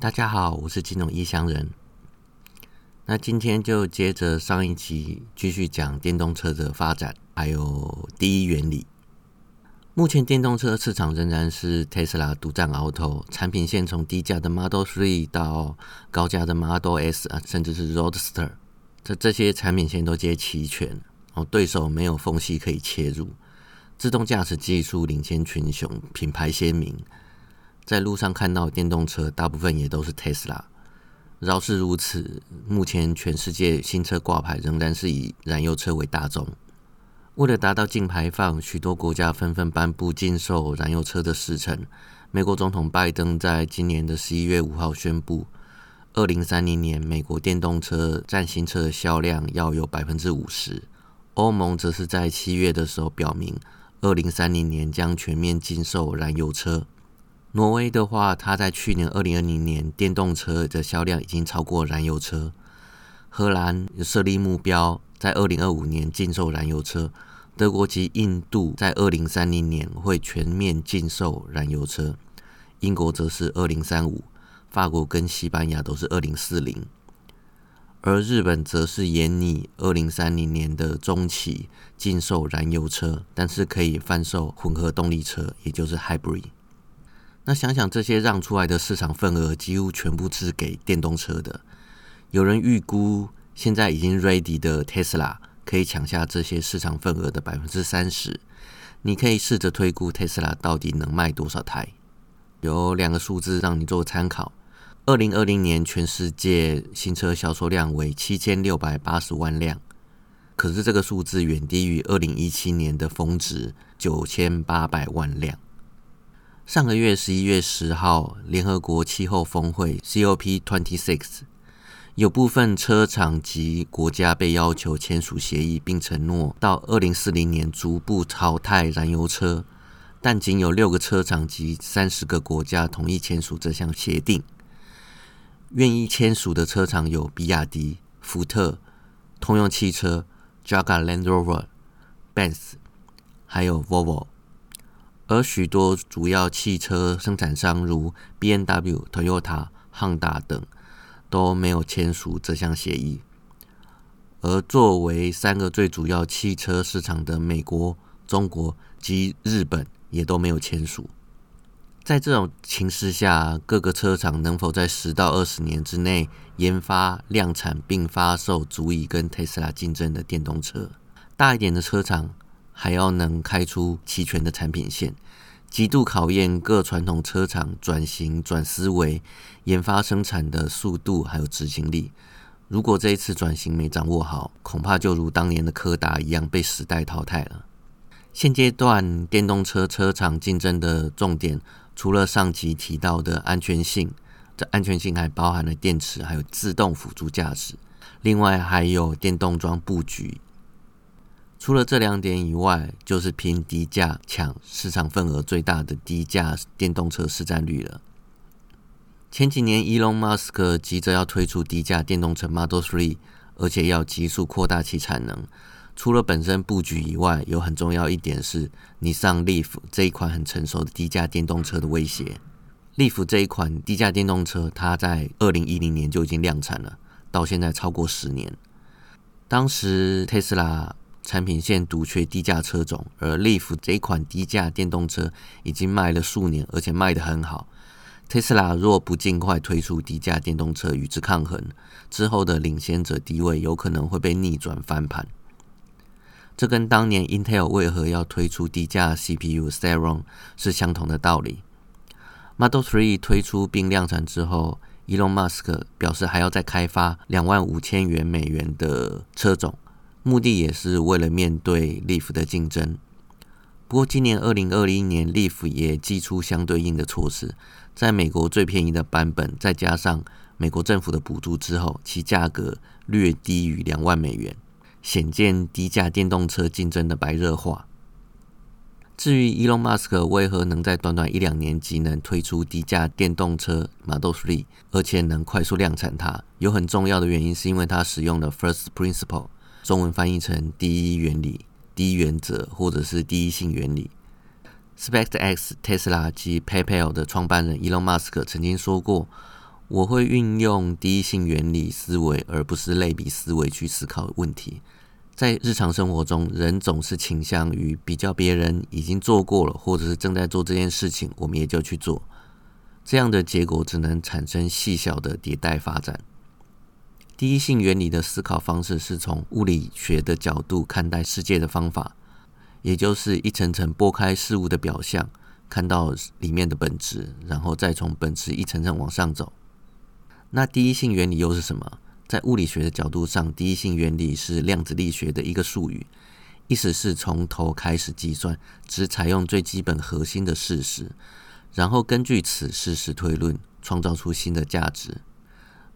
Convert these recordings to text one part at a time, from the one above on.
大家好，我是金融异乡人。那今天就接着上一集继续讲电动车的发展，还有第一原理。目前电动车市场仍然是 Tesla 独占鳌头，产品线从低价的 Model Three 到高价的 Model S 啊，甚至是 Roadster，这这些产品线都皆齐全，哦，对手没有缝隙可以切入。自动驾驶技术领先群雄，品牌鲜明。在路上看到电动车，大部分也都是 Tesla。饶是如此，目前全世界新车挂牌仍然是以燃油车为大宗。为了达到净排放，许多国家纷纷颁布禁售燃油车的时程。美国总统拜登在今年的十一月五号宣布，二零三零年美国电动车占新车的销量要有百分之五十。欧盟则是在七月的时候表明，二零三零年将全面禁售燃油车。挪威的话，它在去年二零二零年电动车的销量已经超过燃油车。荷兰设立目标，在二零二五年禁售燃油车。德国及印度在二零三零年会全面禁售燃油车。英国则是二零三五，法国跟西班牙都是二零四零，而日本则是延拟二零三零年的中期禁售燃油车，但是可以贩售混合动力车，也就是 hybrid。那想想这些让出来的市场份额，几乎全部是给电动车的。有人预估，现在已经 ready 的 Tesla 可以抢下这些市场份额的百分之三十。你可以试着推估 Tesla 到底能卖多少台。有两个数字让你做参考：二零二零年全世界新车销售量为七千六百八十万辆，可是这个数字远低于二零一七年的峰值九千八百万辆。上个月十一月十号，联合国气候峰会 （COP26） 有部分车厂及国家被要求签署协议，并承诺到二零四零年逐步淘汰燃油车，但仅有六个车厂及三十个国家同意签署这项协定。愿意签署的车厂有比亚迪、福特、通用汽车、Jaguar Land Rover、Benz，还有 Volvo。而许多主要汽车生产商，如 B N W、Toyota、Honda 等，都没有签署这项协议。而作为三个最主要汽车市场的美国、中国及日本，也都没有签署。在这种情势下，各个车厂能否在十到二十年之内研发、量产并发售足以跟特斯拉竞争的电动车？大一点的车厂。还要能开出齐全的产品线，极度考验各传统车厂转型转思维、研发生产的速度还有执行力。如果这一次转型没掌握好，恐怕就如当年的柯达一样被时代淘汰了。现阶段电动车车厂竞争的重点，除了上集提到的安全性，这安全性还包含了电池还有自动辅助驾驶，另外还有电动桩布局。除了这两点以外，就是拼低价抢市场份额最大的低价电动车市占率了。前几年，Elon Musk 急着要推出低价电动车 Model Three，而且要急速扩大其产能。除了本身布局以外，有很重要一点是，你上 Leaf 这一款很成熟的低价电动车的威胁。Leaf 这一款低价电动车，它在二零一零年就已经量产了，到现在超过十年。当时特斯拉。产品线独缺低价车种，而 Leaf 这款低价电动车已经卖了数年，而且卖得很好。Tesla 若不尽快推出低价电动车与之抗衡，之后的领先者地位有可能会被逆转翻盘。这跟当年 Intel 为何要推出低价 CPU Celeron 是相同的道理。Model 3推出并量产之后，Elon Musk 表示还要再开发两万五千元美元的车种。目的也是为了面对 Leaf 的竞争。不过，今年二零二零年，Leaf 也寄出相对应的措施，在美国最便宜的版本，再加上美国政府的补助之后，其价格略低于两万美元，显见低价电动车竞争的白热化。至于 Elon Musk 为何能在短短一两年即能推出低价电动车 Model Three，而且能快速量产它，有很重要的原因，是因为他使用了 First Principle。中文翻译成第一原理、第一原则，或者是第一性原理。SpaceX、Tesla 及 PayPal 的创办人 Elon Musk 曾经说过：“我会运用第一性原理思维，而不是类比思维去思考问题。在日常生活中，人总是倾向于比较别人已经做过了，或者是正在做这件事情，我们也就去做。这样的结果只能产生细小的迭代发展。第一性原理的思考方式是从物理学的角度看待世界的方法，也就是一层层剥开事物的表象，看到里面的本质，然后再从本质一层层往上走。那第一性原理又是什么？在物理学的角度上，第一性原理是量子力学的一个术语，意思是从头开始计算，只采用最基本核心的事实，然后根据此事实推论，创造出新的价值。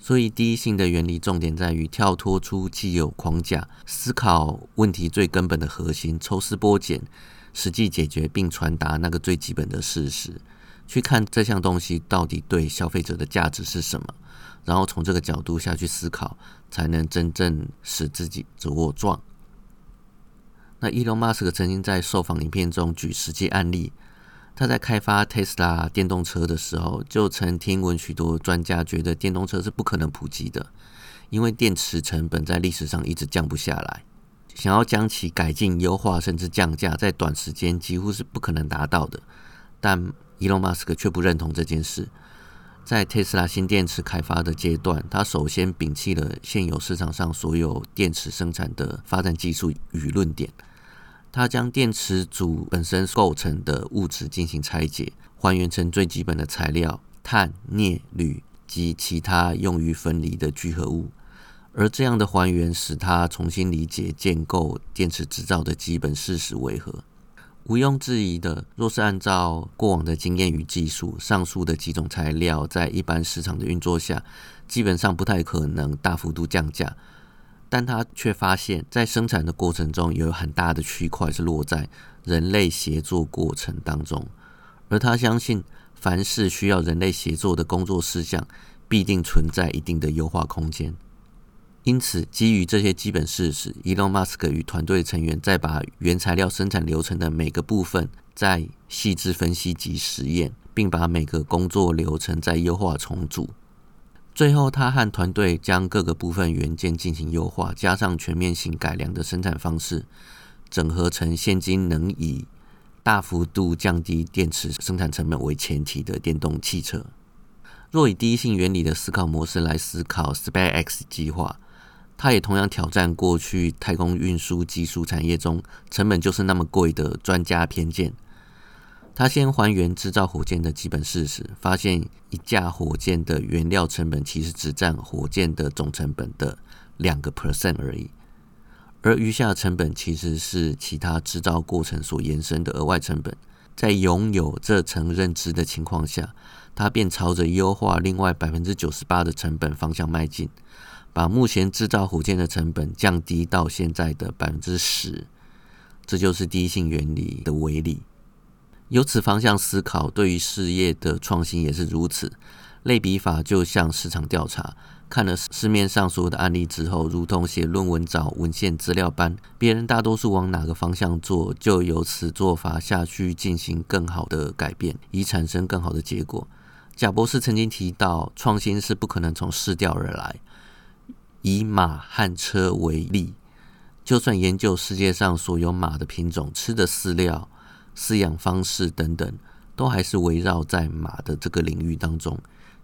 所以，第一性的原理重点在于跳脱出既有框架，思考问题最根本的核心，抽丝剥茧，实际解决并传达那个最基本的事实，去看这项东西到底对消费者的价值是什么。然后从这个角度下去思考，才能真正使自己茁壮。那伊隆马斯克曾经在受访影片中举实际案例，他在开发特斯拉电动车的时候，就曾听闻许多专家觉得电动车是不可能普及的，因为电池成本在历史上一直降不下来，想要将其改进、优化甚至降价，在短时间几乎是不可能达到的。但伊隆马斯克却不认同这件事。在特斯拉新电池开发的阶段，他首先摒弃了现有市场上所有电池生产的发展技术与论点，他将电池组本身构成的物质进行拆解，还原成最基本的材料碳、镍、铝及其他用于分离的聚合物，而这样的还原使他重新理解建构电池制造的基本事实为何。毋庸置疑的，若是按照过往的经验与技术，上述的几种材料在一般市场的运作下，基本上不太可能大幅度降价。但他却发现，在生产的过程中，有很大的区块是落在人类协作过程当中，而他相信，凡是需要人类协作的工作事项，必定存在一定的优化空间。因此，基于这些基本事实，伊隆马斯克与团队成员再把原材料生产流程的每个部分再细致分析及实验，并把每个工作流程再优化重组。最后，他和团队将各个部分元件进行优化，加上全面性改良的生产方式，整合成现今能以大幅度降低电池生产成本为前提的电动汽车。若以第一性原理的思考模式来思考 SpaceX 计划。他也同样挑战过去太空运输技术产业中成本就是那么贵的专家偏见。他先还原制造火箭的基本事实，发现一架火箭的原料成本其实只占火箭的总成本的两个 percent 而已，而余下的成本其实是其他制造过程所延伸的额外成本。在拥有这层认知的情况下，他便朝着优化另外百分之九十八的成本方向迈进。把目前制造火箭的成本降低到现在的百分之十，这就是第一性原理的威力。由此方向思考，对于事业的创新也是如此。类比法就像市场调查，看了市面上所有的案例之后，如同写论文找文献资料般，别人大多数往哪个方向做，就由此做法下去进行更好的改变，以产生更好的结果。贾博士曾经提到，创新是不可能从市调而来。以马和车为例，就算研究世界上所有马的品种、吃的饲料、饲养方式等等，都还是围绕在马的这个领域当中。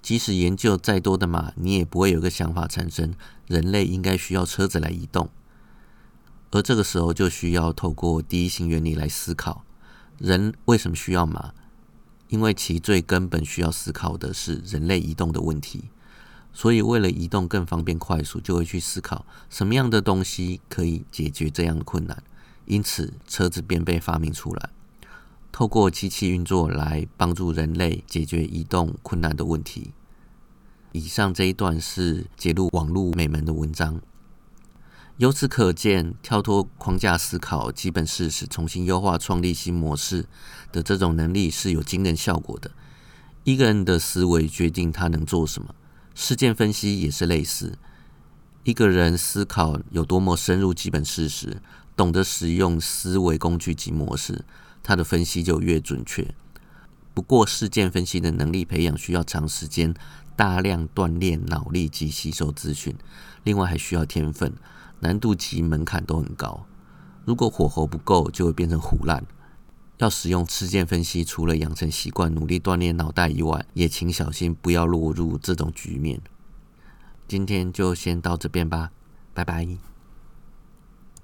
即使研究再多的马，你也不会有个想法产生：人类应该需要车子来移动。而这个时候，就需要透过第一性原理来思考：人为什么需要马？因为其最根本需要思考的是人类移动的问题。所以，为了移动更方便快速，就会去思考什么样的东西可以解决这样的困难。因此，车子便被发明出来，透过机器运作来帮助人类解决移动困难的问题。以上这一段是揭露网络美门的文章。由此可见，跳脱框架思考基本事实，重新优化、创立新模式的这种能力是有惊人效果的。一个人的思维决定他能做什么。事件分析也是类似，一个人思考有多么深入基本事实，懂得使用思维工具及模式，他的分析就越准确。不过，事件分析的能力培养需要长时间、大量锻炼脑力及吸收资讯，另外还需要天分，难度及门槛都很高。如果火候不够，就会变成糊烂。要使用事件分析，除了养成习惯、努力锻炼脑袋以外，也请小心不要落入这种局面。今天就先到这边吧，拜拜。